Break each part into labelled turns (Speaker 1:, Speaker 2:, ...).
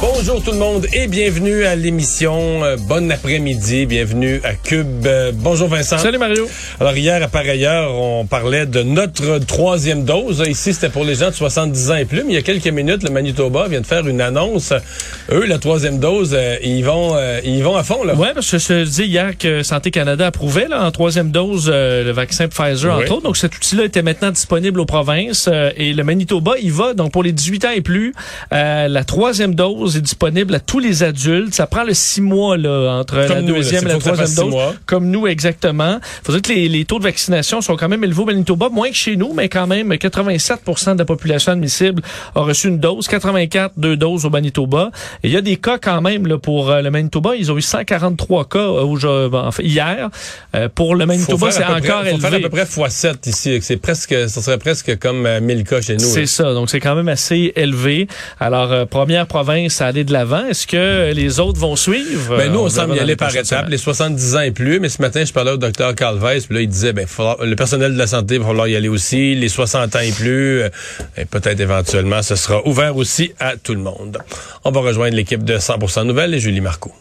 Speaker 1: Bonjour tout le monde et bienvenue à l'émission. Euh, bon après-midi, bienvenue à Cube. Euh, bonjour Vincent.
Speaker 2: Salut Mario.
Speaker 1: Alors hier, à par ailleurs, on parlait de notre troisième dose. Ici, c'était pour les gens de 70 ans et plus, mais il y a quelques minutes, le Manitoba vient de faire une annonce. Eux, la troisième dose, euh, ils vont euh, ils vont à fond. là.
Speaker 2: Ouais, parce que je dis hier que Santé Canada approuvait là, en troisième dose le vaccin Pfizer,
Speaker 1: Oui.
Speaker 2: entre autres. Donc cet outil-là était maintenant disponible aux provinces. et le Manitoba, il va. Donc pour les 18 ans et plus, la troisième dose est disponible à tous les adultes. Ça prend le six mois là, entre
Speaker 1: Comme
Speaker 2: la
Speaker 1: nous,
Speaker 2: deuxième et la troisième dose.
Speaker 1: mois.
Speaker 2: Comme nous, exactement. Faudrait que les, les taux de vaccination sont quand même élevés au Manitoba, moins que chez nous, mais quand même 87 de la population admissible a reçu une dose, 84 deux doses au Manitoba. Et il y a des cas quand même là, pour euh, le Manitoba. Ils ont eu 143 cas euh, aujourd'hui- en fait, hier. Euh, pour le Manitoba, c'est encore
Speaker 1: près, faut faire à
Speaker 2: élevé.
Speaker 1: peu près x7 ici. C'est presque, ça serait presque comme euh, 1000 cas chez nous.
Speaker 2: C'est ça, donc c'est quand même assez élevé. Alors, euh, première province à aller de l'avant. Est-ce que les autres vont suivre?
Speaker 1: Ben, nous, on,
Speaker 2: verra
Speaker 1: semble y aller par étapes, les 70 ans et plus. Mais ce matin, je parlais au docteur Carl Weiss, puis là, il disait, ben, le personnel de la santé va falloir y aller aussi. Les 60 ans et plus, euh, et peut-être éventuellement, ce sera ouvert aussi à tout le monde. On va rejoindre l'équipe de 100% Nouvelles et Julie Marco.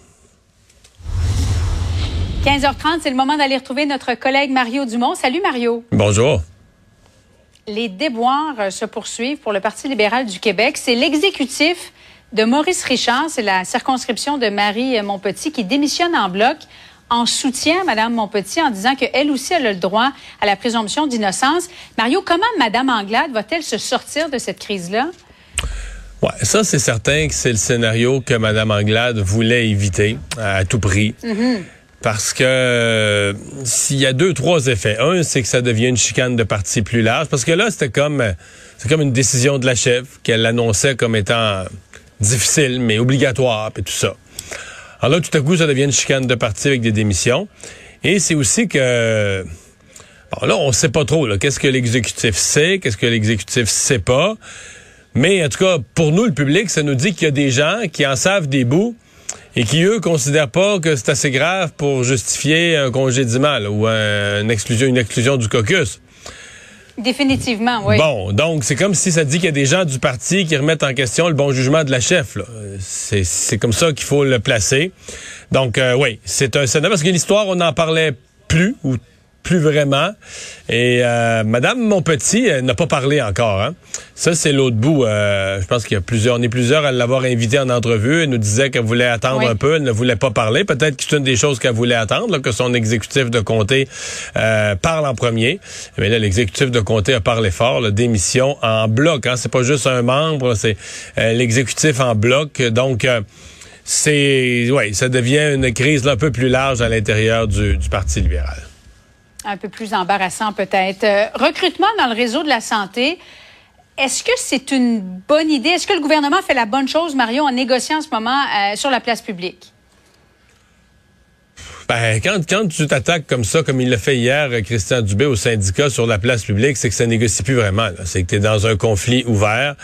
Speaker 3: 15h30, c'est le moment d'aller retrouver notre collègue Mario Dumont. Salut Mario.
Speaker 1: Bonjour.
Speaker 3: Les déboires euh, se poursuivent pour le Parti libéral du Québec. C'est l'exécutif de Maurice Richard, c'est la circonscription de Marie euh, Montpetit qui démissionne en bloc en soutien à Mme Montpetit en disant qu'elle aussi elle a le droit à la présomption d'innocence. Mario, comment Mme Anglade va-t-elle se sortir de cette crise-là?
Speaker 1: Ouais, ça, c'est certain que c'est le scénario que Mme Anglade voulait éviter à tout prix. Parce que euh, s'il y a deux, trois effets. Un, c'est que ça devient une chicane de parti plus large. Parce que là, c'était comme euh, c'est comme une décision de la chef qu'elle annonçait comme étant difficile, mais obligatoire, et tout ça. Alors là, tout à coup, ça devient une chicane de parti avec des démissions. Et c'est aussi que Bon, là, on sait pas trop. Qu'est-ce que l'exécutif sait, qu'est-ce que l'exécutif sait pas. Mais en tout cas, pour nous, le public, ça nous dit qu'il y a des gens qui en savent des bouts et qui, eux, considèrent pas que c'est assez grave pour justifier un congédiement là, ou une exclusion du caucus.
Speaker 3: Définitivement, oui.
Speaker 1: Bon, donc c'est comme si ça dit qu'il y a des gens du parti qui remettent en question le bon jugement de la chef. C'est comme ça qu'il faut le placer. Donc euh, oui, c'est un scénario parce que l'histoire, on n'en parlait plus ou plus vraiment. Et euh, Madame Monpetit n'a pas parlé encore. Hein. Ça, c'est l'autre bout. Euh, je pense qu'il y a plusieurs, on est plusieurs à l'avoir invitée en entrevue. Elle nous disait qu'elle voulait attendre
Speaker 3: Oui.
Speaker 1: un peu, elle ne voulait pas parler. Peut-être que c'est une des choses qu'elle voulait attendre, là, que son exécutif de comté euh, parle en premier. Mais là, l'exécutif de comté a parlé fort. La démission en bloc. Hein. C'est pas juste un membre, c'est euh, l'exécutif en bloc. Donc, euh, c'est, ouais, ça devient une crise là, un peu plus large à l'intérieur du, du Parti libéral.
Speaker 3: Un peu plus embarrassant peut-être. Euh, recrutement dans le réseau de la santé. Est-ce que c'est une bonne idée? Est-ce que le gouvernement fait la bonne chose, Mario, en négociant en ce moment euh, sur la place publique?
Speaker 1: Ben, quand, tu t'attaques comme ça, comme il l'a fait hier, Christian Dubé, au syndicat sur la place publique, c'est que ça négocie plus vraiment. C'est que tu es dans un conflit ouvert,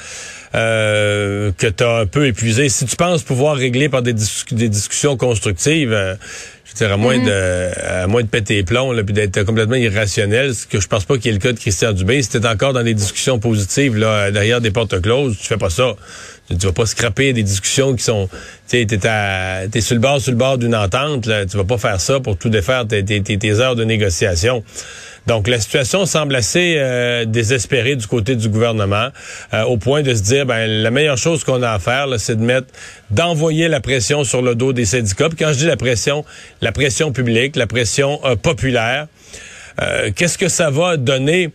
Speaker 1: euh, que tu as un peu épuisé. Si tu penses pouvoir régler par des, dis- des discussions constructives, je veux dire, à moins, de, à moins de péter les plombs, là, puis d'être complètement irrationnel, ce que je pense pas qu'il y ait le cas de Christian Dubé. Si t'es encore dans des discussions positives, là, derrière des portes closes, tu fais pas ça. Tu, vas pas scraper des discussions qui sont, tu sais, t'es à- t'es sur le bord, sur le bord d'une entente, là. Tu vas pas faire ça pour tout défaire tes, tes- tes heures de négociation. Donc, la situation semble assez euh, désespérée du côté du gouvernement, euh, au point de se dire, ben, la meilleure chose qu'on a à faire, c'est de mettre, d'envoyer la pression sur le dos des syndicats. Puis quand je dis la pression, la pression publique, la pression euh, populaire. Qu'est-ce que ça va donner?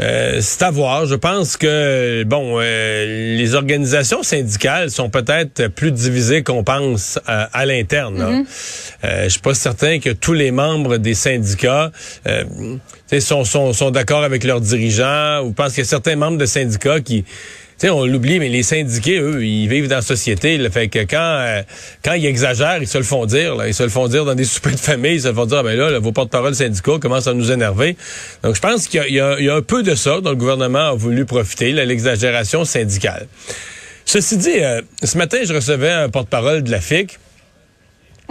Speaker 1: Euh, c'est à voir. Je pense que bon, euh, les organisations syndicales sont peut-être plus divisées qu'on pense euh, à l'interne. là. Euh, je suis pas certain que tous les membres des syndicats euh, sont, sont, sont d'accord avec leurs dirigeants ou pensent qu'il y a certains membres de syndicats qui sais, on l'oublie, mais les syndiqués, eux, ils vivent dans la société. Là, fait que quand euh, quand ils exagèrent, ils se le font dire. Là, ils se le font dire dans des soupers de famille. Ils se le font dire, ah, ben là, là, vos porte-parole syndicaux commencent à nous énerver. Donc, je pense qu'il y, y y a un peu de ça dont le gouvernement a voulu profiter, l'exagération syndicale. Ceci dit, euh, ce matin, je recevais un porte-parole de la FIC.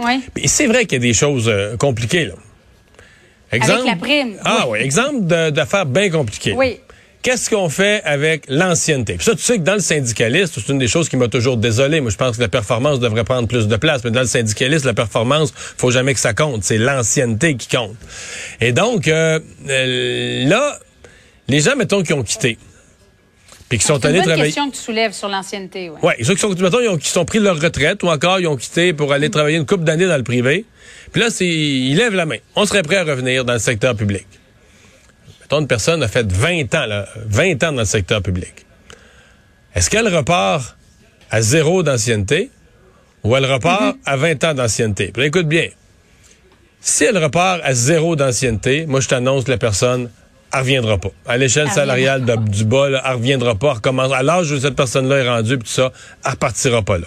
Speaker 3: Oui.
Speaker 1: Mais c'est vrai qu'il y a des choses euh, compliquées, là.
Speaker 3: Avec la prime.
Speaker 1: Ah oui, exemple d'affaires bien compliquées.
Speaker 3: Oui.
Speaker 1: Qu'est-ce qu'on fait avec l'ancienneté? Puis ça, tu sais que dans le syndicalisme, c'est une des choses qui m'a toujours désolé. Moi, je pense que la performance devrait prendre plus de place. Mais dans le syndicalisme, la performance, faut jamais que ça compte. C'est l'ancienneté qui compte. Et donc, euh, euh, là, les gens, mettons, qui ont quitté, puis qui sont
Speaker 3: C'est une
Speaker 1: allés travailler...
Speaker 3: question que tu soulèves sur l'ancienneté. Oui.
Speaker 1: Oui, ceux qui sont, mettons, ils ont, qui sont pris leur retraite ou encore ils ont quitté pour aller travailler une couple d'années dans le privé. Puis là, c'est, ils lèvent la main. On serait prêt à revenir dans le secteur public. Une personne a fait 20 ans, là, 20 ans dans le secteur public. Est-ce qu'elle repart à zéro d'ancienneté ou elle repart à 20 ans d'ancienneté? Écoute bien. Si elle repart à zéro d'ancienneté, moi, je t'annonce que la personne, elle reviendra pas. À l'échelle
Speaker 3: Elle
Speaker 1: salariale de- du bas, là, elle reviendra pas, elle recommence. À l'âge où cette personne-là est rendue, puis tout ça, elle repartira pas là.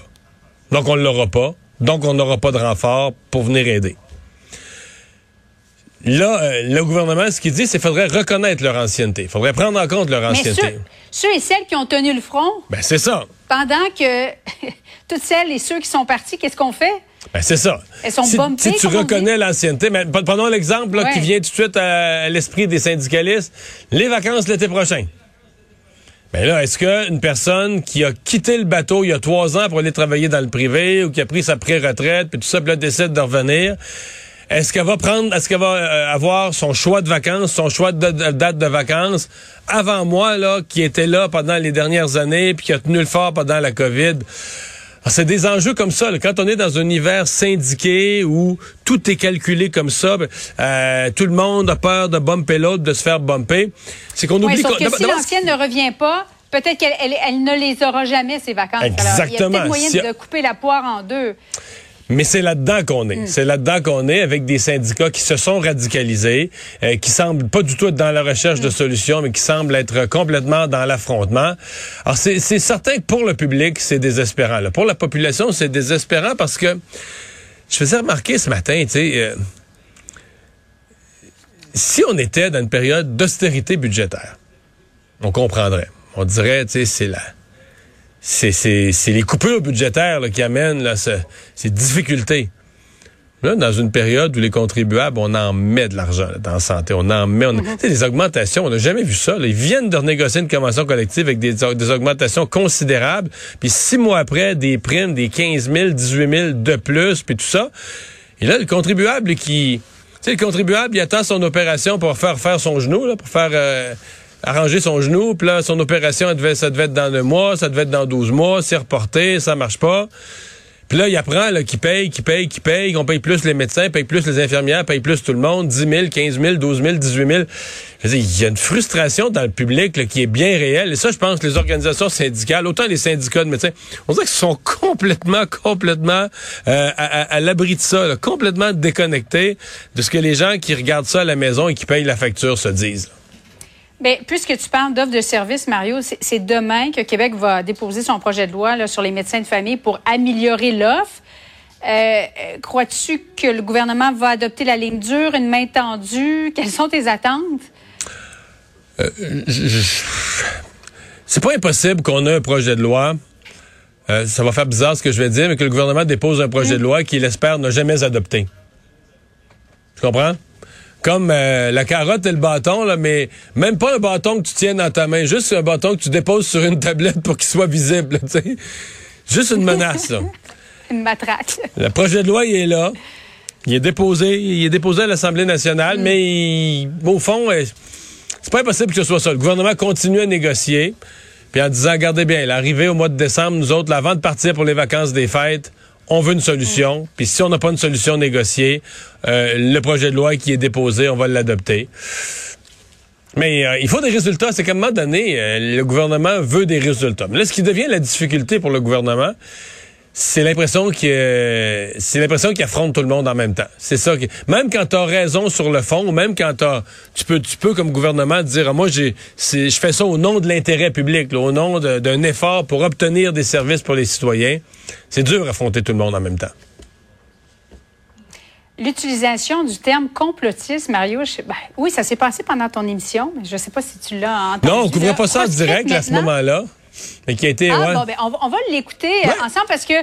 Speaker 1: Donc, on ne l'aura pas. Donc, on n'aura pas de renfort pour venir aider. Là, euh, le gouvernement, ce qu'il dit, c'est qu'il faudrait reconnaître leur ancienneté. Il faudrait prendre en compte leur
Speaker 3: Mais
Speaker 1: ancienneté.
Speaker 3: ceux, ceux et celles qui ont tenu le front,
Speaker 1: Ben, c'est ça.
Speaker 3: pendant que toutes celles et ceux qui sont partis, qu'est-ce qu'on fait?
Speaker 1: Ben, c'est ça.
Speaker 3: Elles sont
Speaker 1: si,
Speaker 3: bumpées,
Speaker 1: si tu reconnais l'ancienneté, mais prenons l'exemple
Speaker 3: Ouais.
Speaker 1: qui vient tout de suite à, l'esprit des syndicalistes, les vacances l'été prochain. Ben là, est-ce qu'une personne qui a quitté le bateau il y a trois ans pour aller travailler dans le privé ou qui a pris sa pré-retraite, puis tout ça, puis là, décide de revenir, est-ce qu'elle va prendre, est-ce qu'elle va euh, avoir son choix de vacances, son choix de, de- date de vacances avant moi, là, qui était là pendant les dernières années, puis qui a tenu le fort pendant la COVID? C'est des enjeux comme ça. là. Quand on est dans un univers syndiqué où tout est calculé comme ça, ben, euh, tout le monde a peur de bumper l'autre, de se faire bumper. C'est qu'on oublie
Speaker 3: sauf que si l'ancienne ne revient pas, peut-être qu'elle elle, elle ne les aura jamais, ces vacances. Alors, il y a
Speaker 1: Exactement.
Speaker 3: peut-être moyen
Speaker 1: Si-
Speaker 3: de couper la poire en deux.
Speaker 1: Mais c'est là-dedans qu'on
Speaker 3: Hmm.
Speaker 1: est. C'est là-dedans qu'on est avec des syndicats qui se sont radicalisés, euh, qui semblent pas du tout être dans la recherche
Speaker 3: Hmm.
Speaker 1: de solutions, mais qui semblent être complètement dans l'affrontement. Alors c'est certain que pour le public, c'est désespérant. là. Pour la population, c'est désespérant parce que je faisais remarquer ce matin, tu sais, euh, si on était dans une période d'austérité budgétaire, on comprendrait. On dirait, tu sais, c'est la c'est, c'est, c'est les coupures budgétaires là, qui amènent là, ce- ces difficultés. Là, dans une période où les contribuables, on en met de l'argent là, dans la santé, on en met, on, tu sais, des augmentations, on n'a jamais vu ça. là. Ils viennent de renégocier une convention collective avec des, des augmentations considérables, puis six mois après, des primes, des 15 000, 18 000 de plus, puis tout ça. Et là, le contribuable qui... Tu sais, le contribuable, il attend son opération pour faire faire son genou, là, pour faire... euh, arranger son genou, puis là, son opération, elle devait, ça devait être dans un mois, ça devait être dans 12 mois, c'est reporté, ça marche pas. Puis là, il apprend qu'il paye, qu'il paye, qu'il paye, qu'on paye plus les médecins, paye plus les infirmières, paye plus tout le monde, 10 000, 15 000, 12 000, 18 000. Je veux dire, il y a une frustration dans le public qui est bien réelle. Et ça, je pense que les organisations syndicales, autant les syndicats de médecins, on dirait qu'ils sont complètement, complètement euh, à, à- l'abri de ça, complètement déconnectés de ce que les gens qui regardent ça à la maison et qui payent la facture se disent.
Speaker 3: Bien, puisque tu parles d'offres de services, Mario, c'est demain que Québec va déposer son projet de loi là, sur les médecins de famille pour améliorer l'offre. Euh, euh, Crois-tu que le gouvernement va adopter la ligne dure, une main tendue? Quelles sont tes attentes?
Speaker 1: C'est pas impossible qu'on ait un projet de loi. euh, ça va faire bizarre ce que je vais dire, mais que le gouvernement dépose un projet de loi qu'il espère ne jamais adopter. Tu comprends? Comme euh, la carotte et le bâton, là, mais même pas un bâton que tu tiens dans ta main, juste un bâton que tu déposes sur une tablette pour qu'il soit visible. là, tu sais. Juste une menace. Là.
Speaker 3: Une matraque.
Speaker 1: Le projet de loi, il est là. Il est déposé, il est déposé à l'Assemblée nationale,
Speaker 3: Mm.
Speaker 1: mais il- au fond, euh, c'est pas impossible que ce soit ça. Le gouvernement continue à négocier, puis en disant, regardez bien, l'arrivée au mois de décembre, nous autres, là, avant de partir pour les vacances des fêtes, on veut une
Speaker 3: Mm.
Speaker 1: solution. Puis si on n'a pas une solution négociée, euh, le projet de loi qui est déposé, on va l'adopter. Mais euh, il faut des résultats. C'est qu'à un moment donné, euh, le gouvernement veut des résultats. Mais là, ce qui devient la difficulté pour le gouvernement, c'est l'impression qu'il euh, c'est l'impression qu'il affronte tout le monde en même temps. C'est ça qui même quand tu as raison sur le fond, ou même quand t'as tu peux tu peux comme gouvernement dire ah, moi j'ai c'est je fais ça au nom de l'intérêt public, là, au nom de- d'un effort pour obtenir des services pour les citoyens. C'est dur d'affronter tout le monde en même temps.
Speaker 3: L'utilisation du terme complotiste, Mario, je ben, oui, ça s'est passé pendant ton émission, mais je ne sais pas si tu l'as entendu.
Speaker 1: Non, on couvrait
Speaker 3: là.
Speaker 1: pas ça en direct à ce moment-là. Mais qui a été.
Speaker 3: Ah,
Speaker 1: ouais.
Speaker 3: bon, ben, on, va- on va l'écouter euh,
Speaker 1: Ouais.
Speaker 3: ensemble parce que,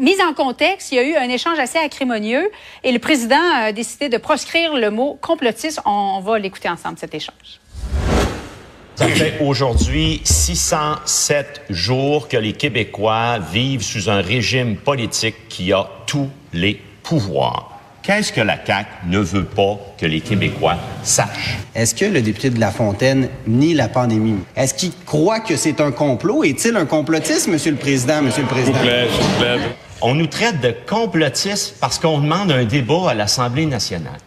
Speaker 3: mise en contexte, il y a eu un échange assez acrimonieux et le président a décidé de proscrire le mot complotiste. On, on va l'écouter ensemble, cet échange.
Speaker 4: Ça fait aujourd'hui 607 jours que les Québécois vivent sous un régime politique qui a tous les pouvoirs. Qu'est-ce que la CAQ ne veut pas que les Québécois sachent?
Speaker 5: Est-ce que le député de La Fontaine nie la pandémie? Est-ce qu'il croit que c'est un complot? Est-il un complotiste, Monsieur le Président, Monsieur le Président?
Speaker 4: On nous traite de complotistes parce qu'on demande un débat à l'Assemblée nationale.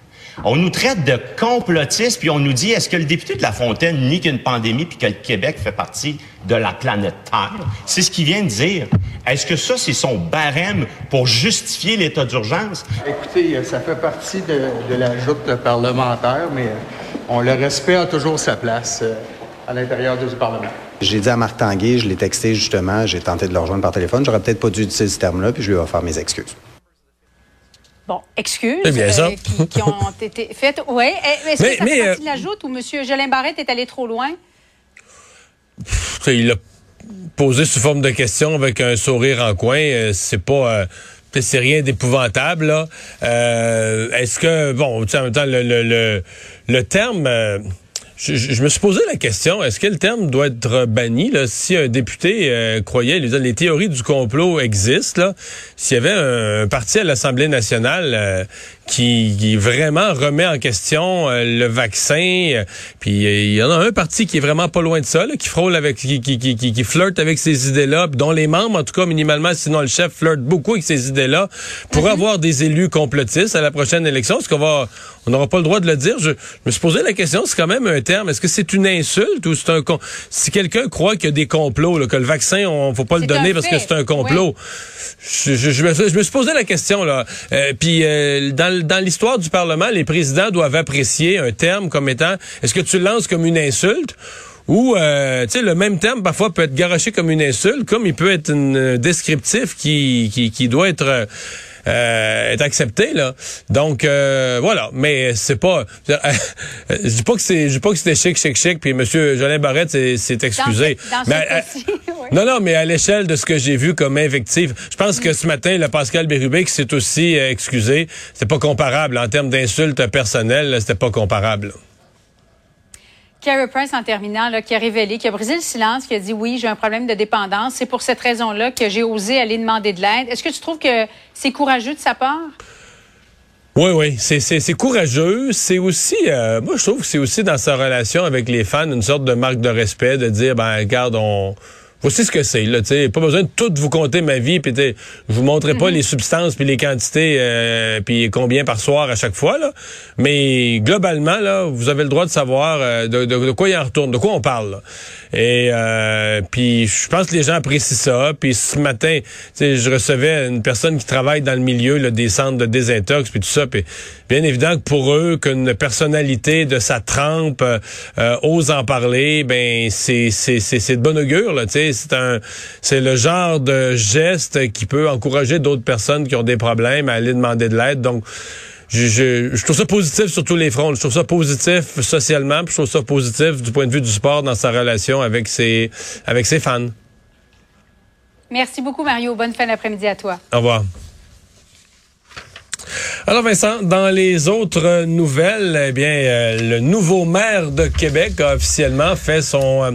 Speaker 4: On nous traite de complotistes, puis on nous dit, est-ce que le député de La Fontaine nie qu'une pandémie, puis que le Québec fait partie de la planète Terre? C'est ce qu'il vient de dire. Est-ce que ça, c'est son barème pour justifier l'état d'urgence?
Speaker 6: Écoutez, euh, ça fait partie de, de la joute parlementaire, mais euh, on, le respect a toujours sa place euh, à l'intérieur du Parlement.
Speaker 5: J'ai dit à Marc Tanguay, je l'ai texté justement, j'ai tenté de le rejoindre par téléphone. J'aurais peut-être pas dû utiliser ce terme-là, puis je lui ai offert mes excuses.
Speaker 3: Bon, excuses
Speaker 1: bien ça.
Speaker 3: qui, qui ont été faites. Oui. Est-ce
Speaker 1: Mais-
Speaker 3: que ça
Speaker 1: mais,
Speaker 3: fait partie
Speaker 1: euh,
Speaker 3: de la joute ou M. Jolin Barrette est allé trop loin?
Speaker 1: Il l'a posé sous forme de question avec un sourire en coin. Euh, c'est pas. euh, c'est rien d'épouvantable, là. Euh, Est-ce que, bon, tu sais, en même temps, le, le, le, le terme, euh, je, je- je me suis posé la question, est-ce que le terme doit être banni, là, si un député euh, croyait, il disait, les théories du complot existent, là, s'il y avait un, un parti à l'Assemblée nationale euh, qui, qui vraiment remet en question euh, le vaccin, euh, puis euh, il y en a un parti qui est vraiment pas loin de ça, là, qui frôle avec, qui, qui, qui, qui- flirte avec ces idées-là, dont les membres, en tout cas minimalement, sinon le chef, flirte beaucoup avec ces idées-là, pour avoir des élus complotistes à la prochaine élection. Est-ce qu'on va, on n'aura pas le droit de le dire? Je, je me suis posé la question, c'est quand même un terme. Est-ce que c'est une insulte ou c'est un con- si quelqu'un croit qu'il y a des complots, là, que le vaccin, on faut pas le donner parce que c'est un complot? Je, je- je me, suis- je me suis posé la question là. Euh, puis euh, dans, l'histoire du Parlement, les présidents doivent apprécier un terme comme étant. Est-ce que tu le lances comme une insulte? Ou, euh, tu sais, le même terme parfois peut être garoché comme une insulte, comme il peut être un descriptif qui, qui, qui doit être euh, euh, être accepté là. Donc euh, voilà, mais c'est pas je dis pas que c'est je dis pas que c'était chic chic chic puis monsieur Jolin Barrette s'est excusé.
Speaker 3: Dans ce- dans
Speaker 1: Mais
Speaker 3: ce
Speaker 1: à-
Speaker 3: cas-ci, oui.
Speaker 1: non, non, mais à l'échelle de ce que j'ai vu comme invective, je pense que ce matin, le Pascal Bérubé qui s'est aussi euh, excusé, c'était pas comparable en termes d'insultes personnelles, c'était pas comparable.
Speaker 3: Carey Price, en terminant, qui a révélé, qui a brisé le silence, qui a dit oui, j'ai un problème de dépendance. C'est pour cette raison-là que j'ai osé aller demander de l'aide. Est-ce que tu trouves que c'est courageux de sa part?
Speaker 1: Oui, oui, c'est courageux. C'est aussi, euh, moi je trouve que c'est aussi dans sa relation avec les fans une sorte de marque de respect, de dire ben regarde on Voici ce que c'est, là, tu. Pas besoin de tout vous compter ma vie, puis je vous montrerai pas les substances puis les quantités, euh, puis combien par soir à chaque fois, là. Mais globalement, là, vous avez le droit de savoir euh, de, de- de quoi il en retourne, de quoi on parle. là. Et euh, puis je pense que les gens apprécient ça. Puis ce matin, je recevais une personne qui travaille dans le milieu là, des centres de désintox puis tout ça. Puis bien évident que pour eux, qu'une personnalité de sa trempe euh, ose en parler, ben c'est c'est c'est c'est de bon augure là. Tu sais, c'est un c'est le genre de geste qui peut encourager d'autres personnes qui ont des problèmes à aller demander de l'aide. Donc je, je, je trouve ça positif sur tous les fronts. Je trouve ça positif socialement, puis je trouve ça positif du point de vue du sport dans sa relation avec ses, avec ses fans.
Speaker 3: Merci beaucoup, Mario. Bonne fin d'après-midi à toi.
Speaker 1: Au revoir. Alors Vincent, dans les autres nouvelles, eh bien, euh, le nouveau maire de Québec a officiellement fait son euh,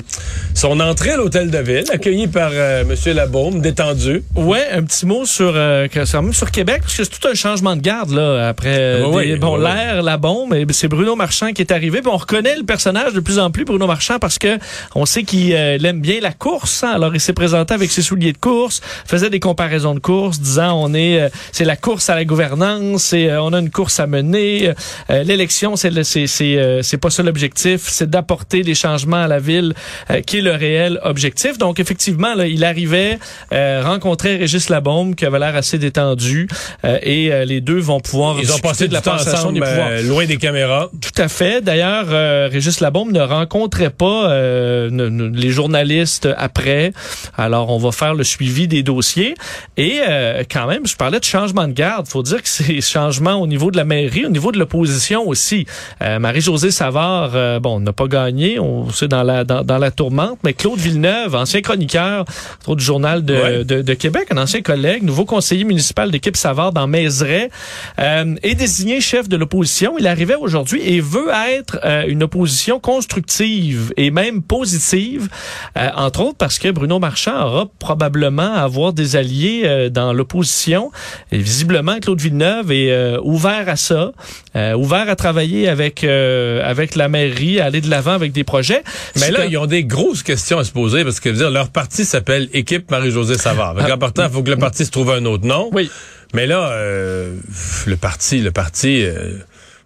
Speaker 1: son entrée à l'hôtel de ville, accueilli par euh, Monsieur Labaume, détendu.
Speaker 2: Ouais, un petit mot sur euh, sur Québec parce que c'est tout un changement de garde là après euh, des-
Speaker 1: ouais,
Speaker 2: bon l'air, la bombe, et c'est Bruno Marchand qui est arrivé. Puis on reconnaît le personnage de plus en plus Bruno Marchand parce que on sait qu'il euh, aime bien la course. hein. Alors il s'est présenté avec ses souliers de course, faisait des comparaisons de course, disant on est euh, c'est la course à la gouvernance, et on a une course à mener. Euh, L'élection c'est c'est c'est euh, pas ça l'objectif, c'est d'apporter des changements à la ville euh, qui est le réel objectif. Donc effectivement là, il arrivait euh, rencontrer Régis Labombe qui avait l'air assez détendu euh, et euh, les deux vont pouvoir
Speaker 1: Ils ont passé
Speaker 2: de la
Speaker 1: temps
Speaker 2: passation
Speaker 1: ensemble,
Speaker 2: des pouvoirs.
Speaker 1: euh, loin des caméras.
Speaker 2: Tout à fait. D'ailleurs, euh, Régis Labombe ne rencontrait pas euh, ne- ne- les journalistes après. Alors, on va faire le suivi des dossiers. Et euh, quand même, je parlais de changement de garde. faut dire que ces changements changements au niveau de la mairie, au niveau de l'opposition aussi. Euh, Marie-Josée Savard, euh, bon, n'a pas gagné, on sait dans la dans, dans, la tourmente, mais Claude Villeneuve, ancien chroniqueur du journal de, de, de, Québec, un ancien collègue, nouveau conseiller municipal d'équipe Savard dans Mézeray, euh, est désigné chef de l'opposition. Il arrivait aujourd'hui et veut être euh, une opposition constructive et même positive, euh, entre autres parce que Bruno Marchand aura probablement à avoir des alliés dans l'opposition. Et visiblement, Claude Villeneuve est ouvert à ça, ouvert à travailler avec avec la mairie, à aller de l'avant avec des projets.
Speaker 1: Mais là, ils ont des grosses questions à se poser parce que dire, leur parti s'appelle Équipe Marie-Josée Savard. Donc, important, il faut que le parti se trouve un autre nom.
Speaker 2: Oui.
Speaker 1: Mais là, le parti, le parti,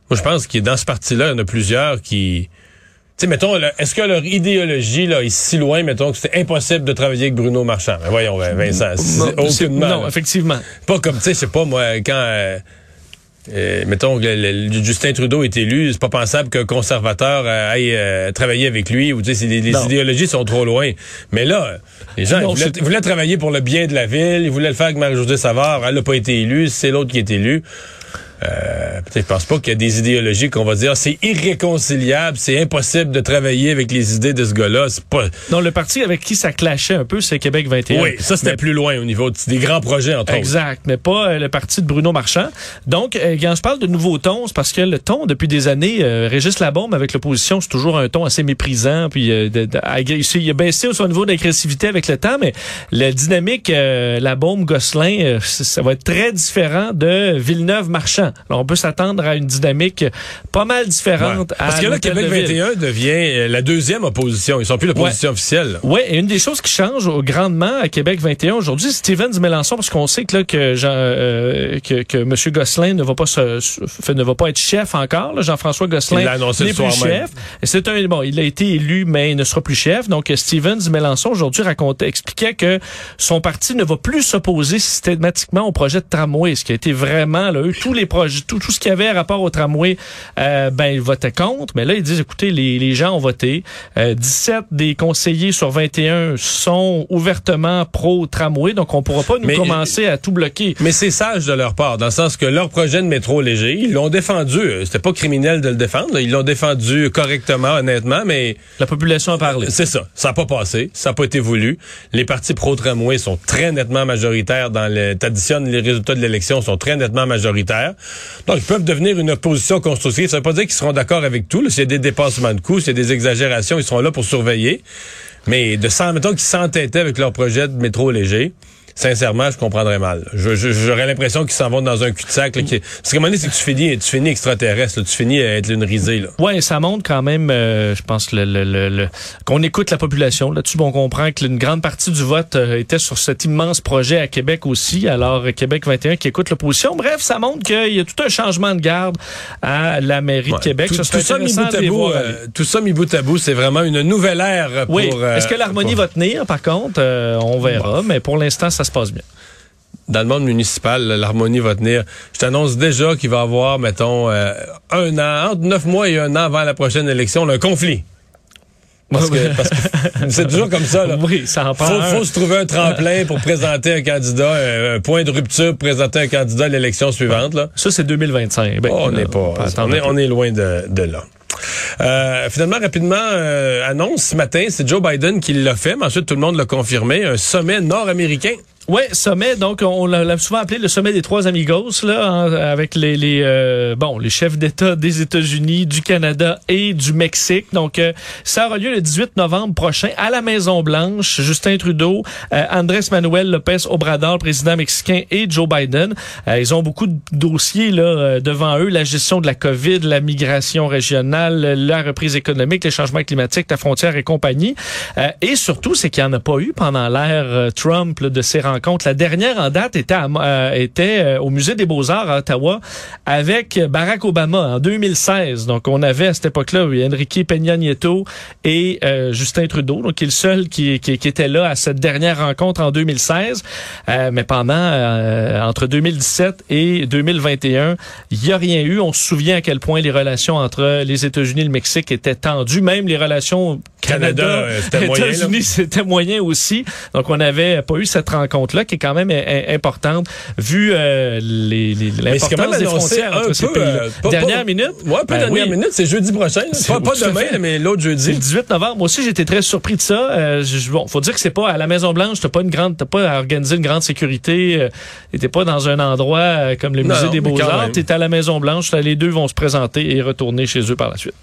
Speaker 1: moi je pense que dans ce parti-là, il y en a plusieurs qui sais, mettons, est-ce que leur idéologie là, est si loin, mettons, que c'est impossible de travailler avec Bruno Marchand? Ben voyons, Vincent,
Speaker 2: aucunement. Non, effectivement.
Speaker 1: Pas comme, tu sais, c'est pas moi, quand... Euh, euh, mettons que Justin Trudeau est élu, c'est pas pensable qu'un conservateur euh, aille travailler avec lui ou tu sais les, idéologies sont trop loin. Mais là, les gens ils voulaient, travailler pour le bien de la ville, ils voulaient le faire avec Marie-Josée Savard, elle n'a pas été élue, c'est l'autre qui est élu. Euh, peut-être pense pas qu'il y a des idéologies qu'on va dire ah, c'est irréconciliable, c'est impossible de travailler avec les idées de ce gars-là. Pas.
Speaker 2: Non, le parti avec qui ça clashait un peu, c'est Québec 21.
Speaker 1: Oui, ça c'était plus loin au niveau des grands projets entre
Speaker 2: exact, autres. Exact, mais pas euh, le parti de Bruno Marchand. Donc, euh, quand je parle de nouveaux tons, c'est parce que le ton depuis des années, euh, Régis Labombe avec l'opposition, c'est toujours un ton assez méprisant, puis euh, de, de, il a baissé aussi au niveau d'agressivité avec le temps, mais la dynamique Labombe-Gosselin, ça va être très différent de Villeneuve-Marchand. On peut s'attendre à une dynamique pas mal différente. Ouais.
Speaker 1: Parce que là, Québec 21 devient euh, la deuxième opposition. Ils sont plus l'opposition officielle.
Speaker 2: Oui, et une des choses qui change grandement à Québec 21 aujourd'hui, Stevens Mélenchon, parce qu'on sait que Jean, euh, que, M. Gosselin ne va pas ne va pas être chef encore. Jean-François Gosselin n'est plus chef. C'est un bon, il a été élu, mais il ne sera plus chef. Donc, Stevens Mélenchon aujourd'hui racontait, expliquait que son parti ne va plus s'opposer systématiquement au projet de tramway, ce qui a été vraiment eux, tous les tout, tout ce qu'il y avait à rapport au tramway, euh, ben, ils votaient contre. Mais là, ils disent, écoutez, les, les gens ont voté. Euh, 17 des conseillers sur 21 sont ouvertement pro-tramway, donc on pourra pas nous commencer à tout bloquer.
Speaker 1: Mais c'est sage de leur part, dans le sens que leur projet de métro léger, ils l'ont défendu. C'était pas criminel de le défendre. Ils l'ont défendu correctement, honnêtement, mais...
Speaker 2: La population a parlé.
Speaker 1: C'est ça. Ça n'a pas passé. Ça n'a pas été voulu. Les partis pro-tramway sont très nettement majoritaires dans le... T'additionnes les résultats de l'élection, sont très nettement majoritaires. Donc, ils peuvent devenir une opposition constructive. Ça ne veut pas dire qu'ils seront d'accord avec tout. A des dépassements de coûts, a des exagérations, ils seront là pour surveiller. Mais de sans, mettons qu'ils s'entêtaient avec leur projet de métro léger, sincèrement, je comprendrais mal. J'aurais l'impression qu'ils s'en vont dans un cul-de-sac. Parce qu'à un moment donné, c'est que tu finis, tu finis extraterrestre, tu finis à être une risée. Là.
Speaker 2: Ouais, ça montre quand même, euh, je pense, le, le, le, qu'on écoute la population. Là-dessus, on comprend qu'une grande partie du vote euh, était sur cet immense projet à Québec aussi. Alors, Québec 21 qui écoute l'opposition. Bref, ça montre qu'il y a tout un changement de garde à la mairie de Québec.
Speaker 1: Tout, ça, mis bout à bout, euh, tout ça mis bout à bout, c'est vraiment une nouvelle ère pour...
Speaker 2: Oui. Est-ce que l'harmonie va tenir, par contre? on verra. Mais pour l'instant, ça se passe bien
Speaker 1: dans le monde municipal, l'harmonie va tenir. Je t'annonce déjà qu'il va y avoir, mettons, euh, un an, entre neuf mois et un an avant la prochaine élection, un conflit. Parce que, c'est toujours comme ça. Là.
Speaker 2: Oui, ça en
Speaker 1: faut, faut se trouver un tremplin pour présenter un candidat, un, point de rupture pour présenter un candidat à l'élection suivante. Là.
Speaker 2: Ça, c'est 2025. Ben,
Speaker 1: on n'est pas. On est, on est, loin de, de là. Euh, finalement, rapidement, euh, annonce ce matin, c'est Joe Biden qui l'a fait, mais ensuite tout le monde l'a confirmé, un sommet nord-américain
Speaker 2: oui, sommet. Donc, on l'a souvent appelé le sommet des trois amigos, là, avec les, les euh, bon, les chefs d'État des États-Unis, du Canada et du Mexique. Donc, euh, ça aura lieu le 18 novembre prochain à la Maison Blanche. Justin Trudeau, euh, Andrés Manuel Lopez Obrador, président mexicain, et Joe Biden. ils ont beaucoup de dossiers là devant eux la gestion de la COVID, la migration régionale, la reprise économique, les changements climatiques, la frontière et compagnie. et surtout, c'est qu'il n'y en a pas eu pendant l'ère Trump de ces rencontres la dernière en date était, euh, était euh, au Musée des Beaux-Arts à Ottawa avec Barack Obama en 2016. Donc, on avait à cette époque-là Enrique Peña Nieto et euh, Justin Trudeau, donc qui est le seul qui, qui, qui, était là à cette dernière rencontre en 2016. mais pendant entre 2017 et 2021, il n'y a rien eu. On se souvient à quel point les relations entre les États-Unis et le Mexique étaient tendues, même les relations Canada, États-Unis, c'était moyen aussi. Donc, on n'avait pas eu cette rencontre rencontre-là qui est quand même euh, importante vu euh, les, les, l'importance des frontières
Speaker 1: un
Speaker 2: entre ces
Speaker 1: peu,
Speaker 2: pays-là.
Speaker 1: euh, pas-
Speaker 2: Dernière
Speaker 1: pas-
Speaker 2: minute?
Speaker 1: Ouais, pas
Speaker 2: Ben
Speaker 1: dernière
Speaker 2: oui.
Speaker 1: minute, c'est jeudi prochain.
Speaker 2: C'est-
Speaker 1: Pas, pas demain,
Speaker 2: fait.
Speaker 1: mais l'autre
Speaker 2: C'est le
Speaker 1: jeudi.
Speaker 2: 18 novembre. Moi aussi, j'étais très surpris de ça. Euh, je- bon, faut dire que c'est pas à la Maison Blanche. T'as pas une grande, t'as pas à organiser une grande sécurité. Euh, t'es pas dans un endroit comme le musée
Speaker 1: non,
Speaker 2: des
Speaker 1: mais
Speaker 2: Beaux
Speaker 1: quand
Speaker 2: Arts.
Speaker 1: même.
Speaker 2: T'es à la Maison Blanche. Là, les deux vont se présenter et retourner chez eux par la suite.